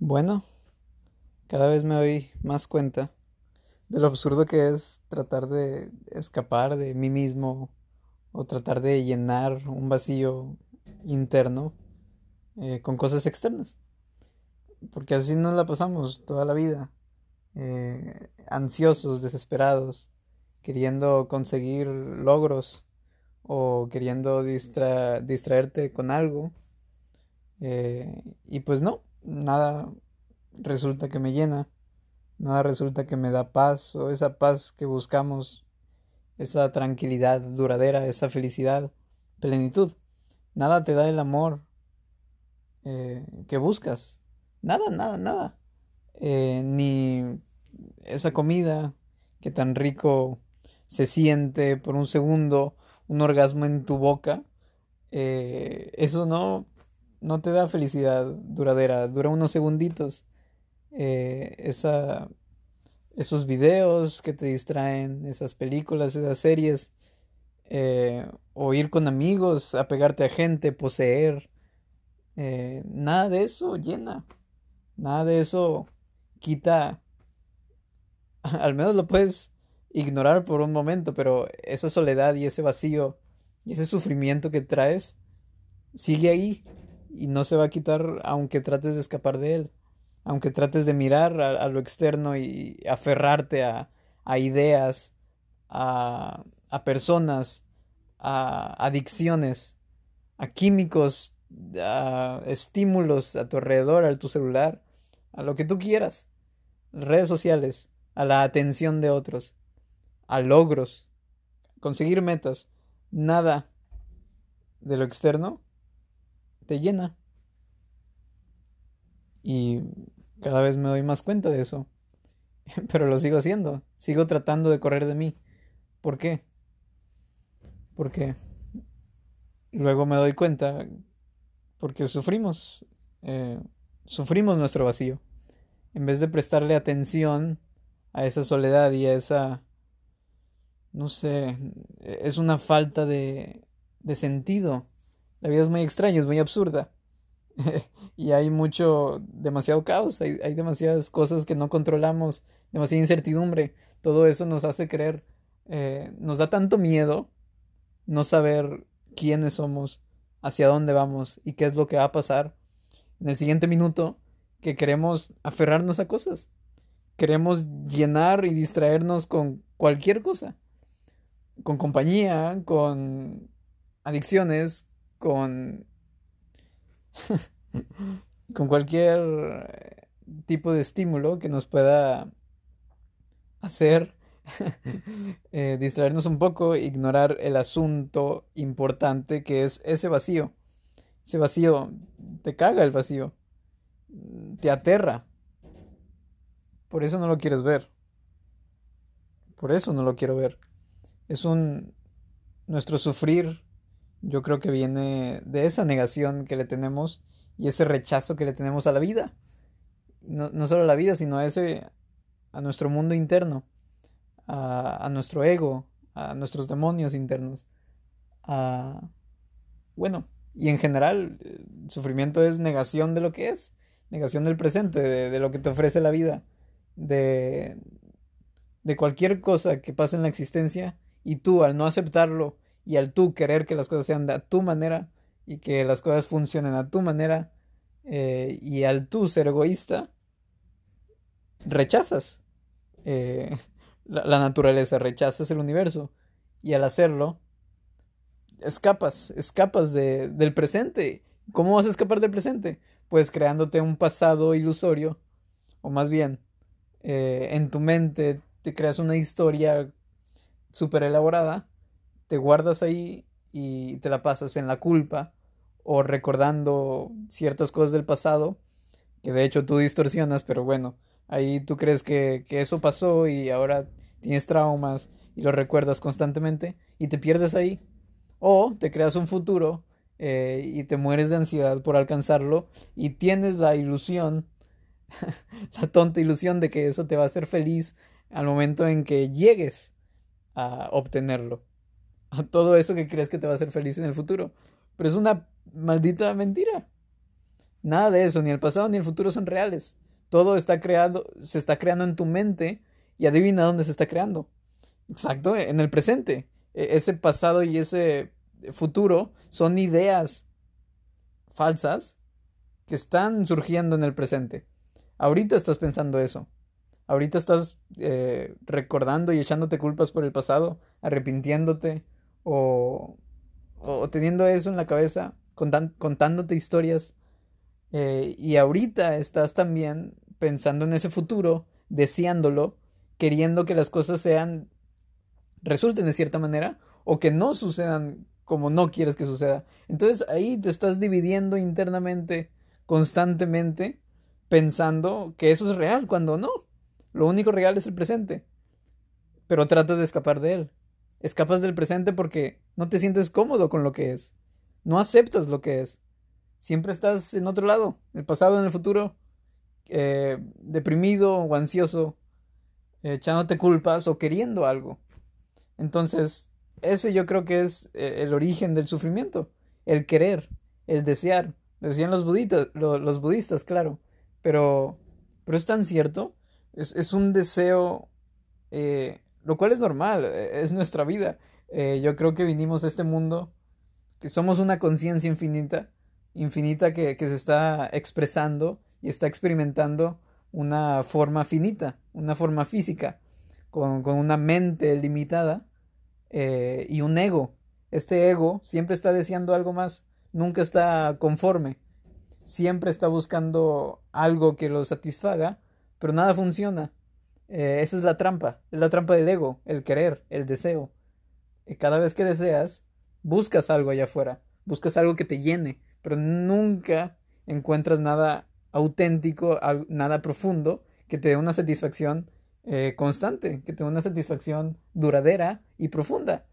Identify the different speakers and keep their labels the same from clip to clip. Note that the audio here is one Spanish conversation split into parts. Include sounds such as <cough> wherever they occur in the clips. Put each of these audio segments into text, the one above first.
Speaker 1: Bueno, cada vez me doy más cuenta de lo absurdo que es tratar de escapar de mí mismo o tratar de llenar un vacío interno eh, con cosas externas. Porque así nos la pasamos toda la vida, eh, ansiosos, desesperados, queriendo conseguir logros o queriendo distraerte con algo. Eh, y pues no, nada resulta que me llena, nada resulta que me da paz o esa paz que buscamos, esa tranquilidad duradera, esa felicidad, plenitud. Nada te da el amor eh, que buscas. Nada, nada, nada. Eh, ni esa comida que tan rico se siente por un segundo, un orgasmo en tu boca. Eh, eso no, no te da felicidad duradera, dura unos segunditos. Eh, esa, esos videos que te distraen, esas películas, esas series, eh, o ir con amigos, apegarte a gente, poseer, eh, nada de eso llena, nada de eso quita, <laughs> al menos lo puedes ignorar por un momento, pero esa soledad y ese vacío y ese sufrimiento que traes sigue ahí y no se va a quitar aunque trates de escapar de él, aunque trates de mirar a, lo externo y aferrarte a, ideas, a, a, personas, a adicciones, a químicos, a estímulos a tu alrededor, a tu celular, a lo que tú quieras, redes sociales, a la atención de otros, a logros, conseguir metas, nada de lo externo te llena. Y cada vez me doy más cuenta de eso. <laughs> Pero lo sigo haciendo. Sigo tratando de correr de mí. ¿Por qué? Porque luego me doy cuenta porque sufrimos. Eh, sufrimos nuestro vacío. En vez de prestarle atención a esa soledad y a esa... No sé, es una falta de, de sentido la vida es muy extraña, es muy absurda. <laughs> y hay mucho, demasiado caos, hay, demasiadas cosas que no controlamos, demasiada incertidumbre. Todo eso nos hace creer, eh, nos da tanto miedo no saber quiénes somos, hacia dónde vamos y qué es lo que va a pasar en el siguiente minuto que queremos aferrarnos a cosas. Queremos llenar y distraernos con cualquier cosa. Con compañía, con adicciones, con, <laughs> con cualquier eh, tipo de estímulo que nos pueda hacer <laughs> eh, distraernos un poco, ignorar el asunto importante que es ese vacío. Ese vacío te caga el vacío, te aterra. Por eso no lo quieres ver. Por eso no lo quiero ver. Es un nuestro sufrir yo creo que viene de esa negación que le tenemos y ese rechazo que le tenemos a la vida. No, no solo a la vida, sino a ese, a nuestro mundo interno, a, a nuestro ego, a nuestros demonios internos, a, bueno, y en general, el sufrimiento es negación de lo que es, negación del presente, de, de lo que te ofrece la vida, de, de cualquier cosa que pase en la existencia, y tú al no aceptarlo, y al tú querer que las cosas sean de a tu manera y que las cosas funcionen a tu manera eh, y al tú ser egoísta, rechazas eh, <laughs> la, naturaleza, rechazas el universo y al hacerlo, escapas, escapas de, del presente. ¿Cómo vas a escapar del presente? Pues creándote un pasado ilusorio, o más bien, eh, en tu mente te creas una historia súper elaborada te guardas ahí y te la pasas en la culpa o recordando ciertas cosas del pasado que de hecho tú distorsionas, pero bueno, ahí tú crees que, eso pasó y ahora tienes traumas y lo recuerdas constantemente y te pierdes ahí. O te creas un futuro eh, y te mueres de ansiedad por alcanzarlo y tienes la ilusión, <laughs> la tonta ilusión de que eso te va a hacer feliz al momento en que llegues a obtenerlo a todo eso que crees que te va a hacer feliz en el futuro. Pero es una maldita mentira. Nada de eso, ni el pasado ni el futuro son reales. Todo está creado, se está creando en tu mente y adivina dónde se está creando. Exacto, en el presente. E, ese pasado y ese futuro son ideas falsas que están surgiendo en el presente. Ahorita estás pensando eso. Ahorita estás eh, recordando y echándote culpas por el pasado, arrepintiéndote o, o teniendo eso en la cabeza, contándote historias. Eh, y ahorita estás también pensando en ese futuro, deseándolo, queriendo que las cosas sean, resulten de cierta manera, o que no sucedan como no quieres que suceda. Entonces ahí te estás dividiendo internamente, constantemente, pensando que eso es real, cuando no. Lo único real es el presente. Pero tratas de escapar de él. Escapas del presente porque no te sientes cómodo con lo que es. No aceptas lo que es. Siempre estás en otro lado, en el pasado, en el futuro, eh, deprimido o ansioso, echándote culpas o queriendo algo. Entonces, ese yo creo que es eh, el origen del sufrimiento, el querer, el desear. Lo decían los budistas, los budistas, claro, pero, pero es tan cierto, es, un deseo, eh, lo cual es normal, eh, es nuestra vida. yo creo que vinimos a este mundo, que somos una conciencia infinita, infinita que, que se está expresando y está experimentando una forma finita, una forma física, con, con una mente limitada eh, y un ego. Este ego siempre está deseando algo más, nunca está conforme, siempre está buscando algo que lo satisfaga, pero nada funciona. Eh, esa es la trampa, es la trampa del ego, el querer, el deseo. Y cada vez que deseas, buscas algo allá afuera, buscas algo que te llene, pero nunca encuentras nada auténtico, nada profundo que te dé una satisfacción eh, constante, que tenga una satisfacción duradera y profunda.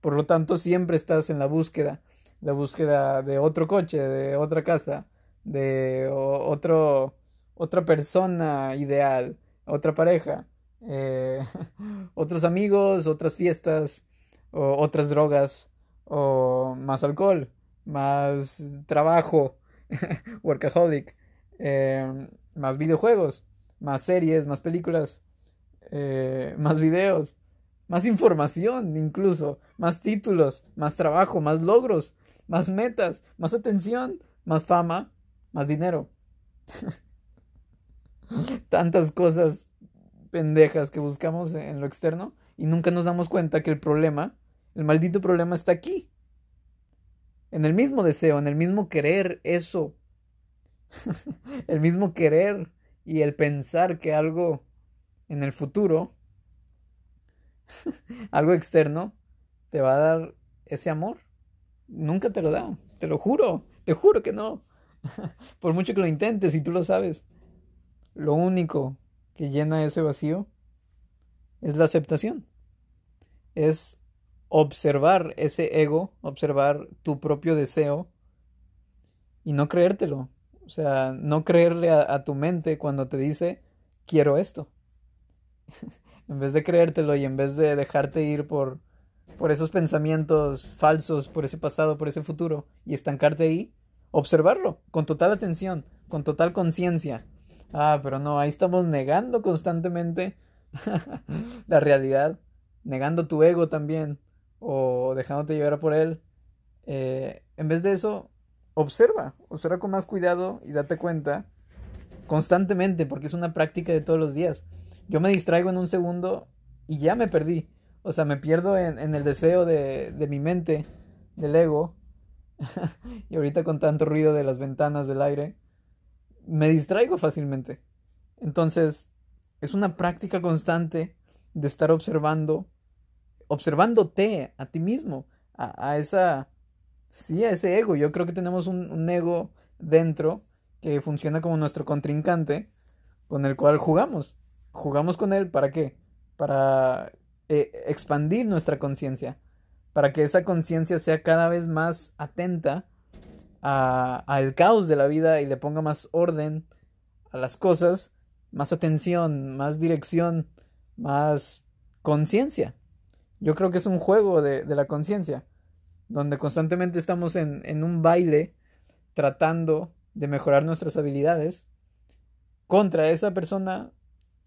Speaker 1: Por lo tanto, siempre estás en la búsqueda, la búsqueda de otro coche, de otra casa, de otro, otra persona ideal, otra pareja, eh, <laughs> otros amigos, otras fiestas, o otras drogas, o más alcohol, más trabajo, <laughs> workaholic, eh, más videojuegos, más series, más películas, eh, más videos, más información incluso, más títulos, más trabajo, más logros, más metas, más atención, más fama, más dinero. <laughs> <laughs> Tantas cosas pendejas que buscamos en lo externo y nunca nos damos cuenta que el problema, el maldito problema está aquí. En el mismo deseo, en el mismo querer eso. <laughs> el mismo querer y el pensar que algo en el futuro, <laughs> algo externo, te va a dar ese amor. Nunca te lo da, te lo juro, te juro que no. Por mucho que lo intentes y tú lo sabes. Lo único que llena ese vacío es la aceptación. Es observar ese ego, observar tu propio deseo y no creértelo. O sea, no creerle a, tu mente cuando te dice quiero esto. <laughs> en vez de creértelo y en vez de dejarte ir por, por esos pensamientos falsos, por ese pasado, por ese futuro, y estancarte ahí, observarlo con total atención, con total conciencia. Ah, pero no, ahí estamos negando constantemente <laughs> la realidad, negando tu ego también, o dejándote llevar por él. Eh, en vez de eso, observa, observa con más cuidado y date cuenta constantemente, porque es una práctica de todos los días yo me distraigo en un segundo y ya me perdí. O sea, me pierdo en, el deseo de, de, mi mente, del ego. <laughs> y ahorita con tanto ruido de las ventanas del aire, me distraigo fácilmente. Entonces, es una práctica constante de estar observando, observándote a ti mismo, a, esa, sí, a ese ego. Yo creo que tenemos un, ego dentro que funciona como nuestro contrincante con el cual jugamos jugamos con él para qué? Para eh, expandir nuestra conciencia, para que esa conciencia sea cada vez más atenta al caos de la vida y le ponga más orden a las cosas, más atención, más dirección, más conciencia. Yo creo que es un juego de, de la conciencia, donde constantemente estamos en, en un baile tratando de mejorar nuestras habilidades contra esa persona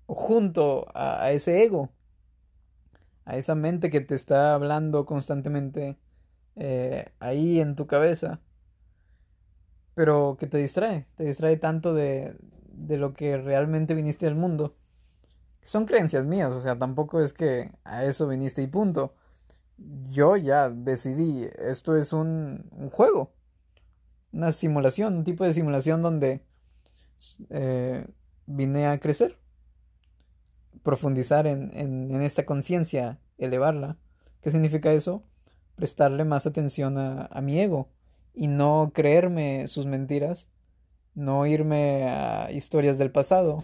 Speaker 1: o junto a, ese ego, a esa mente que te está hablando constantemente eh, ahí en tu cabeza, pero que te distrae, te distrae tanto de, de lo que realmente viniste al mundo. Son creencias mías, o sea, tampoco es que a eso viniste y punto. Yo ya decidí, esto es un, un juego, una simulación, un tipo de simulación donde eh, vine a crecer, profundizar en, en, esta conciencia, elevarla. ¿Qué significa eso? Prestarle más atención a, a mi ego y no creerme sus mentiras, no irme a historias del pasado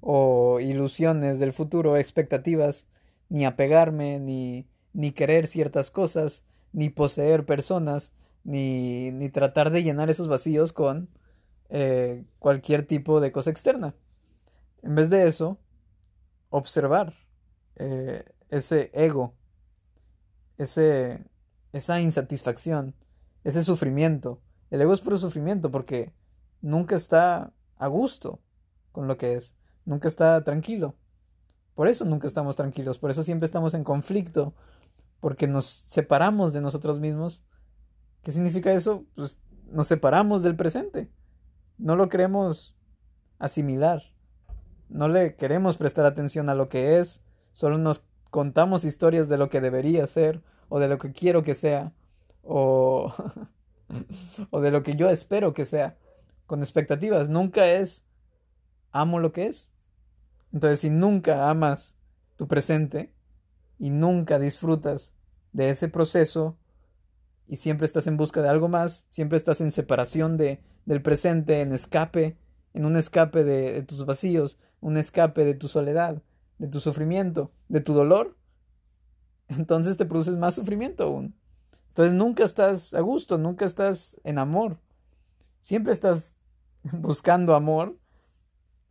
Speaker 1: o ilusiones del futuro, expectativas, ni apegarme, ni, ni querer ciertas cosas, ni poseer personas, ni, ni tratar de llenar esos vacíos con eh, cualquier tipo de cosa externa. En vez de eso, observar eh, ese ego, ese, esa insatisfacción, ese sufrimiento. El ego es puro sufrimiento porque nunca está a gusto con lo que es, nunca está tranquilo. Por eso nunca estamos tranquilos, por eso siempre estamos en conflicto, porque nos separamos de nosotros mismos. ¿Qué significa eso? Pues nos separamos del presente. No lo queremos asimilar. No le queremos prestar atención a lo que es, solo nos contamos historias de lo que debería ser o de lo que quiero que sea o, <laughs> o de lo que yo espero que sea, con expectativas. Nunca es amo lo que es. Entonces, si nunca amas tu presente y nunca disfrutas de ese proceso y siempre estás en busca de algo más, siempre estás en separación de, del presente, en escape, en un escape de, de tus vacíos, un escape de tu soledad, de tu sufrimiento, de tu dolor, <laughs> entonces te produces más sufrimiento aún. Entonces nunca estás a gusto, nunca estás en amor. Siempre estás <laughs> buscando amor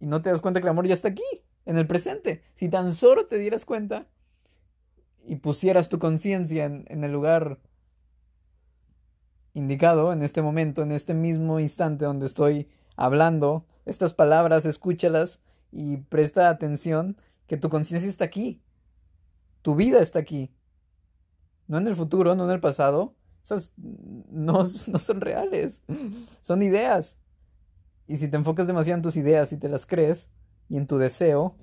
Speaker 1: y no te das cuenta que el amor ya está aquí, en el presente. Si tan solo te dieras cuenta y pusieras tu conciencia en, en, el lugar indicado, en este momento, en este mismo instante donde estoy hablando, estas palabras, escúchalas y presta atención que tu conciencia está aquí. Tu vida está aquí no en el futuro, no en el pasado. Esas no, <laughs> no son reales, son ideas. Y si te enfocas demasiado en tus ideas y te las crees, y en tu deseo,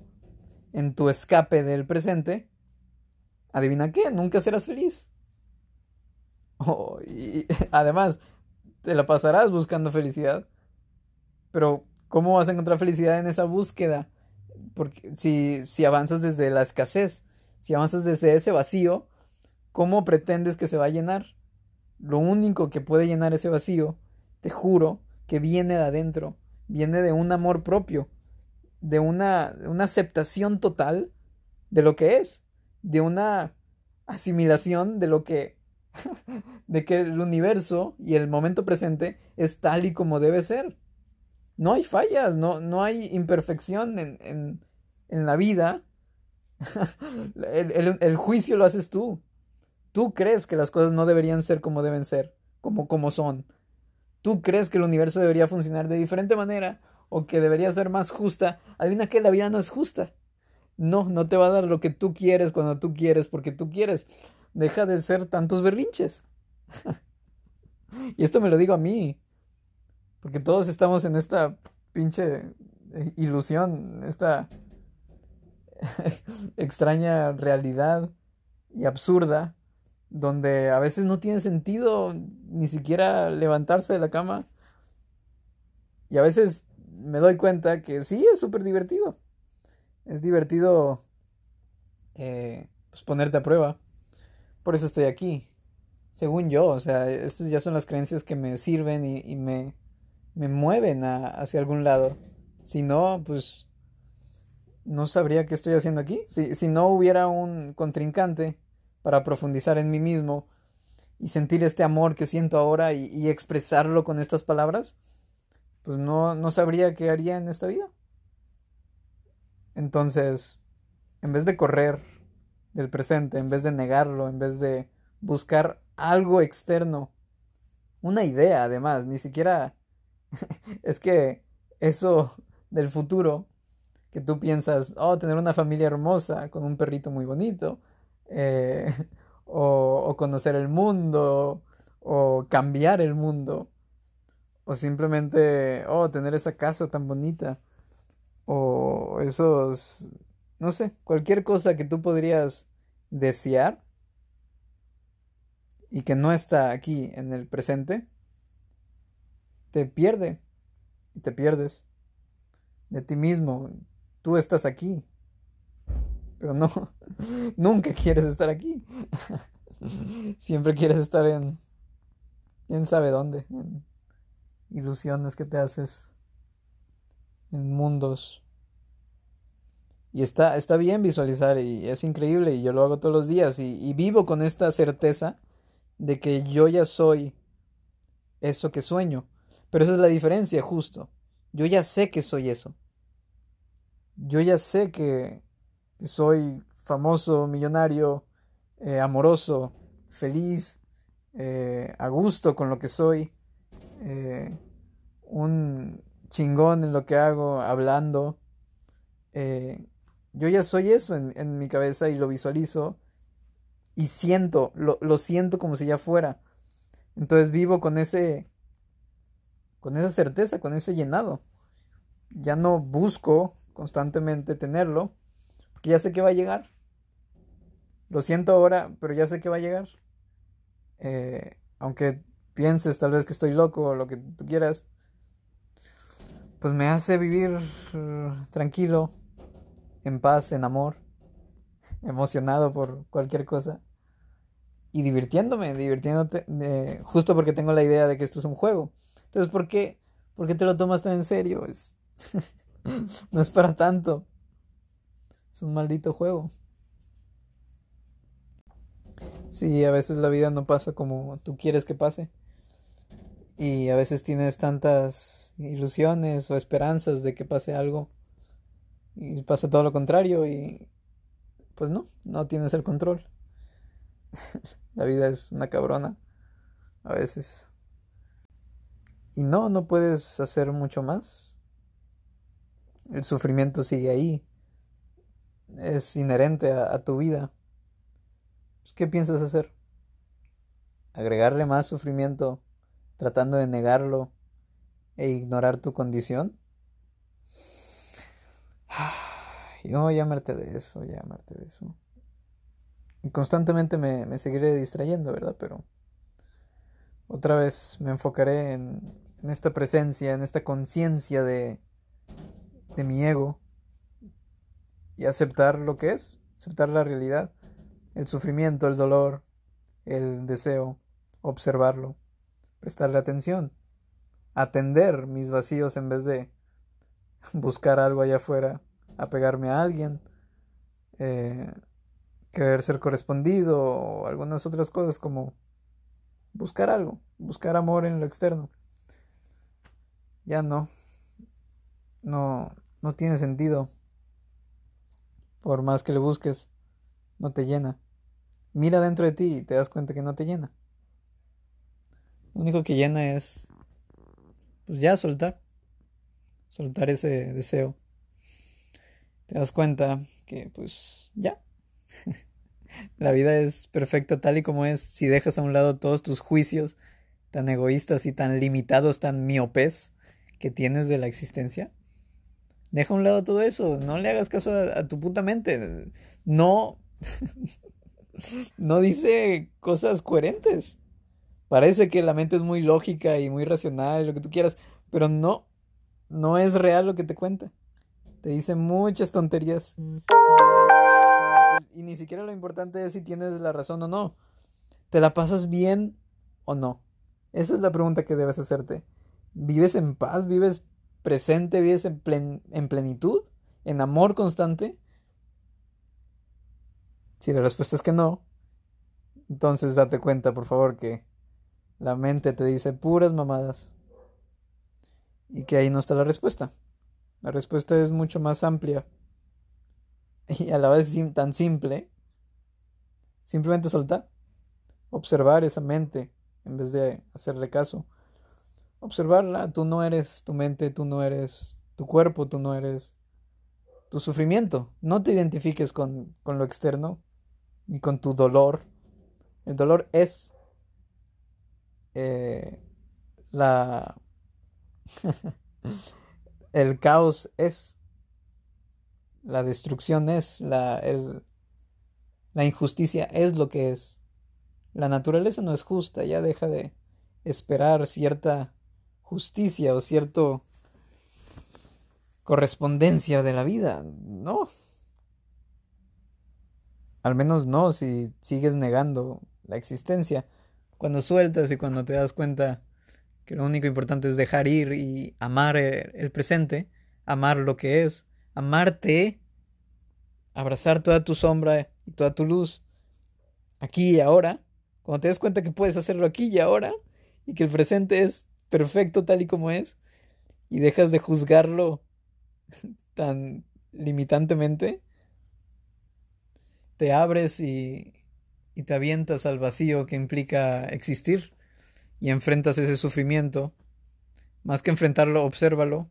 Speaker 1: en tu escape del presente, adivina qué, nunca serás feliz. <laughs> Oh, y <laughs> además, te la pasarás buscando felicidad. Pero, ¿cómo vas a encontrar felicidad en esa búsqueda? Porque si, si avanzas desde la escasez, si avanzas desde ese vacío, ¿Cómo pretendes que se va a llenar? Lo único que puede llenar ese vacío, te juro, que viene de adentro, viene de un amor propio, de una, aceptación total de lo que es, de una asimilación de lo que <laughs> de que el universo y el momento presente es tal y como debe ser. No hay fallas, no, no hay imperfección en, en, la vida. <laughs> el, el, juicio lo haces tú. Tú crees que las cosas no deberían ser como deben ser, como, como son. Tú crees que el universo debería funcionar de diferente manera o que debería ser más justa. Adivina que la vida no es justa. No, no te va a dar lo que tú quieres cuando tú quieres porque tú quieres. Deja de ser tantos berrinches. <laughs> y esto me lo digo a mí. Porque todos estamos en esta pinche ilusión, esta <laughs> extraña realidad y absurda donde a veces no tiene sentido ni siquiera levantarse de la cama. Y a veces me doy cuenta que sí es súper divertido. Es divertido eh, pues ponerte a prueba. Por eso estoy aquí. Según yo, o sea, estas ya son las creencias que me sirven y, me, me mueven hacia algún lado. Si no, pues no sabría qué estoy haciendo aquí. Si, si no hubiera un contrincante para profundizar en mí mismo y sentir este amor que siento ahora y, expresarlo con estas palabras, pues no, no sabría qué haría en esta vida. Entonces, en vez de correr del presente, en vez de negarlo, en vez de buscar algo externo, una idea además, ni siquiera <laughs> es que eso del futuro, que tú piensas, oh, tener una familia hermosa con un perrito muy bonito, eh, <laughs> o, conocer el mundo, o cambiar el mundo, o simplemente, oh, tener esa casa tan bonita, o esos, no sé, cualquier cosa que tú podrías desear y que no está aquí en el presente, te pierde y te pierdes de ti mismo. Tú estás aquí, pero no, <laughs> nunca quieres estar aquí. <laughs> Siempre quieres estar en, quién sabe dónde, en ilusiones que te haces, en mundos. Y está, está bien visualizar y es increíble y yo lo hago todos los días y, y vivo con esta certeza de que yo ya soy eso que sueño. Pero esa es la diferencia, justo. Yo ya sé que soy eso. Yo ya sé que soy famoso, millonario, eh, amoroso, feliz, eh, a gusto con lo que soy, eh, un chingón en lo que hago, hablando. yo ya soy eso en, mi cabeza y lo visualizo y siento, lo, lo siento como si ya fuera. Entonces vivo con ese, con esa certeza, con ese llenado. Ya no busco constantemente tenerlo, porque ya sé que va a llegar. Lo siento ahora, pero ya sé que va a llegar. Eh, aunque pienses tal vez que estoy loco o lo que tú quieras, pues me hace vivir uh, tranquilo, en paz, en amor, <laughs> emocionado por cualquier cosa y divirtiéndome, divirtiéndote, justo porque tengo la idea de que esto es un juego. Entonces, ¿por qué, ¿por qué te lo tomas tan en serio? Es... <laughs> no es para tanto. Es un maldito juego. Sí, a veces la vida no pasa como tú quieres que pase. Y a veces tienes tantas ilusiones o esperanzas de que pase algo. Y pasa todo lo contrario y pues no, no tienes el control. <laughs> la vida es una cabrona. A veces. Y no, no puedes hacer mucho más. El sufrimiento sigue ahí. Es inherente a, tu vida. Pues, ¿Qué piensas hacer? ¿Agregarle más sufrimiento tratando de negarlo e ignorar tu condición? <sighs> no, llamarte de eso, llamarte de eso. Y constantemente me, seguiré distrayendo, ¿verdad? Pero otra vez me enfocaré en, esta presencia, en esta conciencia de mi ego y aceptar lo que es, aceptar la realidad, el sufrimiento, el dolor, el deseo, observarlo, prestarle atención, atender mis vacíos en vez de buscar algo allá afuera, apegarme a alguien, eh, querer ser correspondido o algunas otras cosas como buscar algo, buscar amor en lo externo. Ya no, no, no tiene sentido. Por más que le busques, no te llena. Mira dentro de ti y te das cuenta que no te llena. Lo único que llena es, pues ya soltar. Soltar ese deseo. Te das cuenta que, pues, ya. <laughs> La vida es perfecta tal y como es si dejas a un lado todos tus juicios tan egoístas y tan limitados, tan miopes que tienes de la existencia. Deja a un lado todo eso. No le hagas caso a, tu puta mente. No. <laughs> no dice cosas coherentes. Parece que la mente es muy lógica y muy racional, lo que tú quieras, pero no. No es real lo que te cuenta. Te dice muchas tonterías. Y ni siquiera lo importante es si tienes la razón o no. ¿Te la pasas bien o no? Esa es la pregunta que debes hacerte. ¿Vives en paz? ¿Vives presente, vives en, en plenitud, en amor constante? Si la respuesta es que no, entonces date cuenta, por favor, que la mente te dice puras mamadas y que ahí no está la respuesta. La respuesta es mucho más amplia y a la vez tan simple. Simplemente soltar, observar esa mente en vez de hacerle caso. Observarla. Tú no eres tu mente, tú no eres tu cuerpo, tú no eres tu sufrimiento. No te identifiques con, con lo externo ni con tu dolor. El dolor es eh, la... <laughs> el caos es, la destrucción es, la, el, la injusticia es lo que es. La naturaleza no es justa, ya deja de esperar cierta justicia o cierta correspondencia de la vida. No. Al menos no si sigues negando la existencia. Cuando sueltas y cuando te das cuenta que lo único importante es dejar ir y amar el presente, amar lo que es, amarte, abrazar toda tu sombra y toda tu luz, aquí y ahora, cuando te das cuenta que puedes hacerlo aquí y ahora, y que el presente es perfecto tal y como es, y dejas de juzgarlo <laughs> tan limitantemente, te abres y, y te avientas al vacío que implica existir y enfrentas ese sufrimiento, más que enfrentarlo, obsérvalo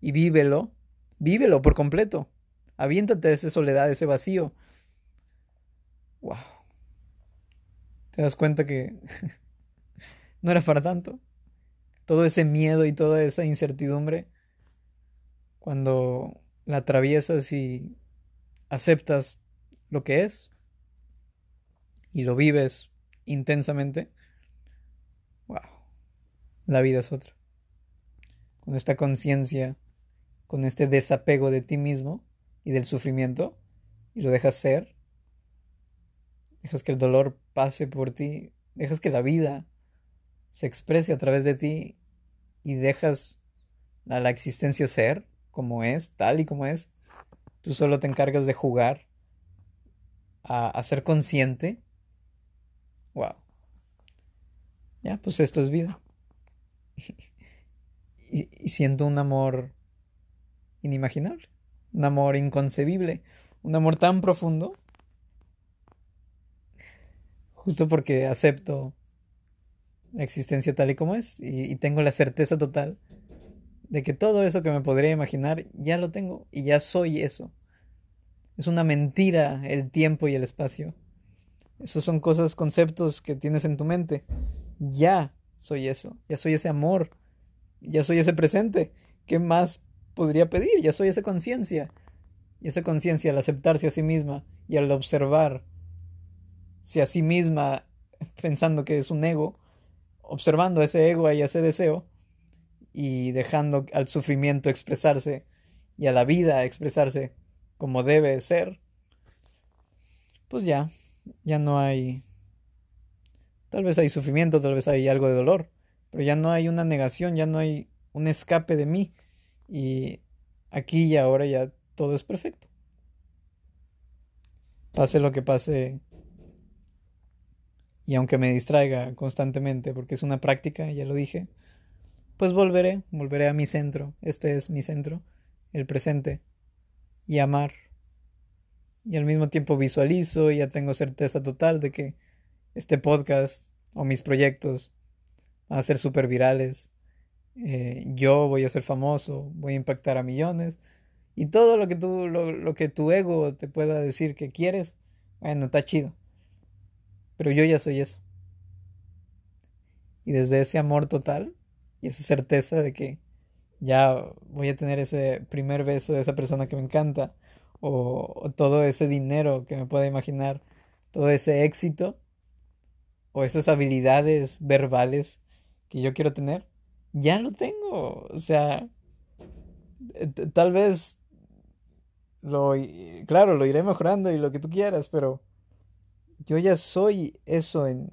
Speaker 1: y vívelo, vívelo por completo. Aviéntate a esa soledad, ese vacío. Wow. Te das cuenta que <laughs> no era para tanto. Todo ese miedo y toda esa incertidumbre, cuando la atraviesas y aceptas lo que es y lo vives intensamente, wow, la vida es otra. Con esta conciencia, con este desapego de ti mismo y del sufrimiento, y lo dejas ser, dejas que el dolor pase por ti, dejas que la vida se exprese a través de ti y dejas a la existencia ser como es, tal y como es. Tú solo te encargas de jugar, a, a ser consciente. Wow. Ya, pues esto es vida. <laughs> y, y siento un amor inimaginable, un amor inconcebible, un amor tan profundo, justo porque acepto la existencia tal y como es y, tengo la certeza total de que todo eso que me podría imaginar ya lo tengo y ya soy eso. Es una mentira el tiempo y el espacio. Esos son cosas, conceptos que tienes en tu mente ya soy eso, ya soy ese amor, ya soy ese presente. ¿Qué más podría pedir? Ya soy esa conciencia. Y esa conciencia al aceptarse a sí misma y al observar si a sí misma <laughs> pensando que es un ego, observando ese ego y ese deseo y dejando al sufrimiento expresarse y a la vida expresarse como debe ser, pues ya, ya no hay Tal vez hay sufrimiento, tal vez hay algo de dolor, pero ya no hay una negación, ya no hay un escape de mí. Y aquí y ahora ya todo es perfecto. Pase lo que pase. Y aunque me distraiga constantemente, porque es una práctica, ya lo dije, pues volveré, volveré a mi centro. Este es mi centro, el presente. Y amar. Y al mismo tiempo visualizo y ya tengo certeza total de que este podcast o mis proyectos van a ser súper virales. Eh, yo voy a ser famoso, voy a impactar a millones. Y todo lo que, tú, lo, lo que tu ego te pueda decir que quieres, bueno, está chido. Pero yo ya soy eso. Y desde ese amor total y esa certeza de que ya voy a tener ese primer beso de esa persona que me encanta, o, todo ese dinero que me pueda imaginar, todo ese éxito, o esas habilidades verbales que yo quiero tener, ya lo tengo. O sea, eh, tal vez lo, claro, lo iré mejorando y lo que tú quieras, pero yo ya soy eso en...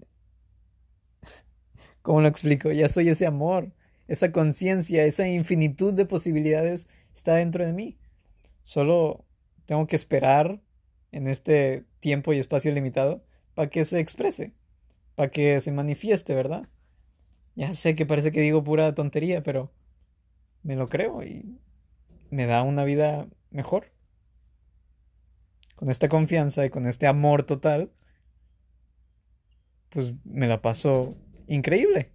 Speaker 1: <laughs> ¿Cómo lo explico? Ya soy ese amor, esa conciencia, esa infinitud de posibilidades está dentro de mí. Solo tengo que esperar en este tiempo y espacio limitado para que se exprese para que se manifieste, ¿verdad? Ya sé que parece que digo pura tontería, pero me lo creo y me da una vida mejor. Con esta confianza y con este amor total, pues me la paso increíble.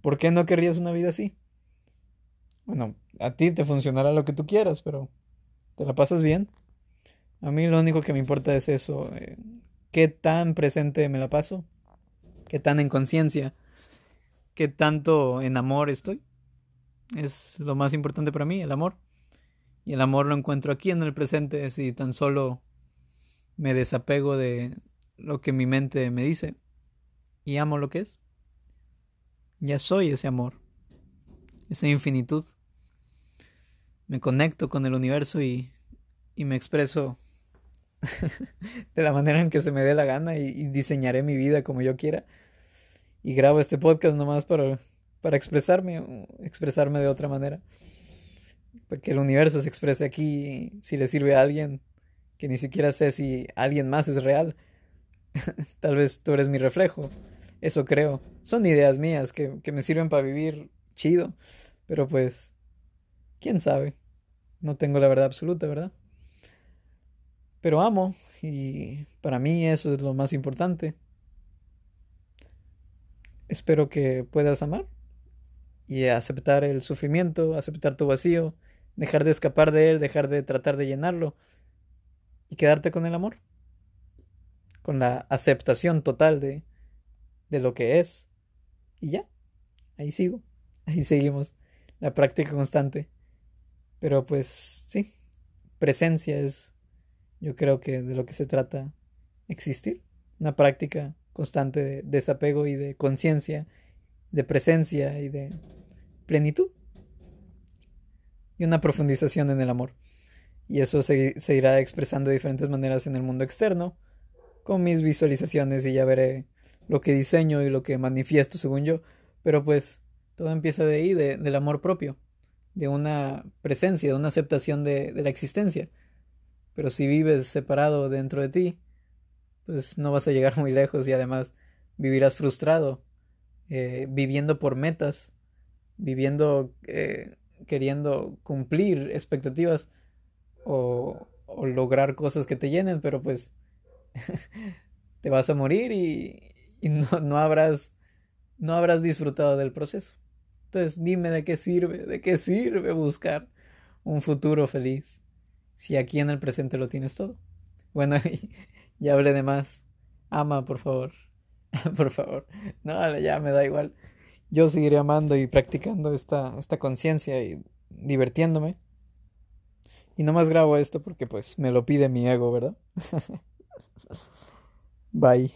Speaker 1: ¿Por qué no querrías una vida así? Bueno, a ti te funcionará lo que tú quieras, pero ¿te la pasas bien? A mí lo único que me importa es eso. Eh, ¿Qué tan presente me la paso? ¿Qué tan en conciencia? ¿Qué tanto en amor estoy? Es lo más importante para mí, el amor. Y el amor lo encuentro aquí en el presente si tan solo me desapego de lo que mi mente me dice y amo lo que es. Ya soy ese amor, esa infinitud. Me conecto con el universo y, y me expreso <laughs> de la manera en que se me dé la gana y, diseñaré mi vida como yo quiera. Y grabo este podcast nomás para, para expresarme, expresarme de otra manera. Para que el universo se exprese aquí si le sirve a alguien que ni siquiera sé si alguien más es real. <laughs> Tal vez tú eres mi reflejo. Eso creo. Son ideas mías que, que me sirven para vivir chido. Pero pues, quién sabe. No tengo la verdad absoluta, ¿verdad? pero amo y para mí eso es lo más importante. Espero que puedas amar y aceptar el sufrimiento, aceptar tu vacío, dejar de escapar de él, dejar de tratar de llenarlo y quedarte con el amor, con la aceptación total de, de lo que es. Y ya, ahí sigo, <laughs> ahí seguimos, la práctica constante. Pero pues sí, presencia es yo creo que de lo que se trata existir, una práctica constante de desapego y de conciencia, de presencia y de plenitud. Y una profundización en el amor. Y eso se, se, irá expresando de diferentes maneras en el mundo externo, con mis visualizaciones y ya veré lo que diseño y lo que manifiesto según yo. Pero pues todo empieza de ahí, de, del amor propio, de una presencia, de una aceptación de, la existencia. Pero si vives separado dentro de ti, pues no vas a llegar <laughs> muy lejos y además vivirás frustrado, eh, viviendo por metas, viviendo eh, queriendo cumplir expectativas o, o, lograr cosas que te llenen, pero pues <laughs> te vas a morir y, y no, no, habrás no habrás disfrutado del proceso. Entonces dime de qué sirve, de qué sirve buscar un futuro feliz si aquí en el presente lo tienes todo. Bueno, <laughs> ya hablé de más. Ama, por favor. <laughs> por favor. No, ya me da igual. Yo seguiré amando y practicando esta, esta conciencia y divirtiéndome. Y no más grabo esto porque pues me lo pide mi ego, ¿verdad? <laughs> Bye.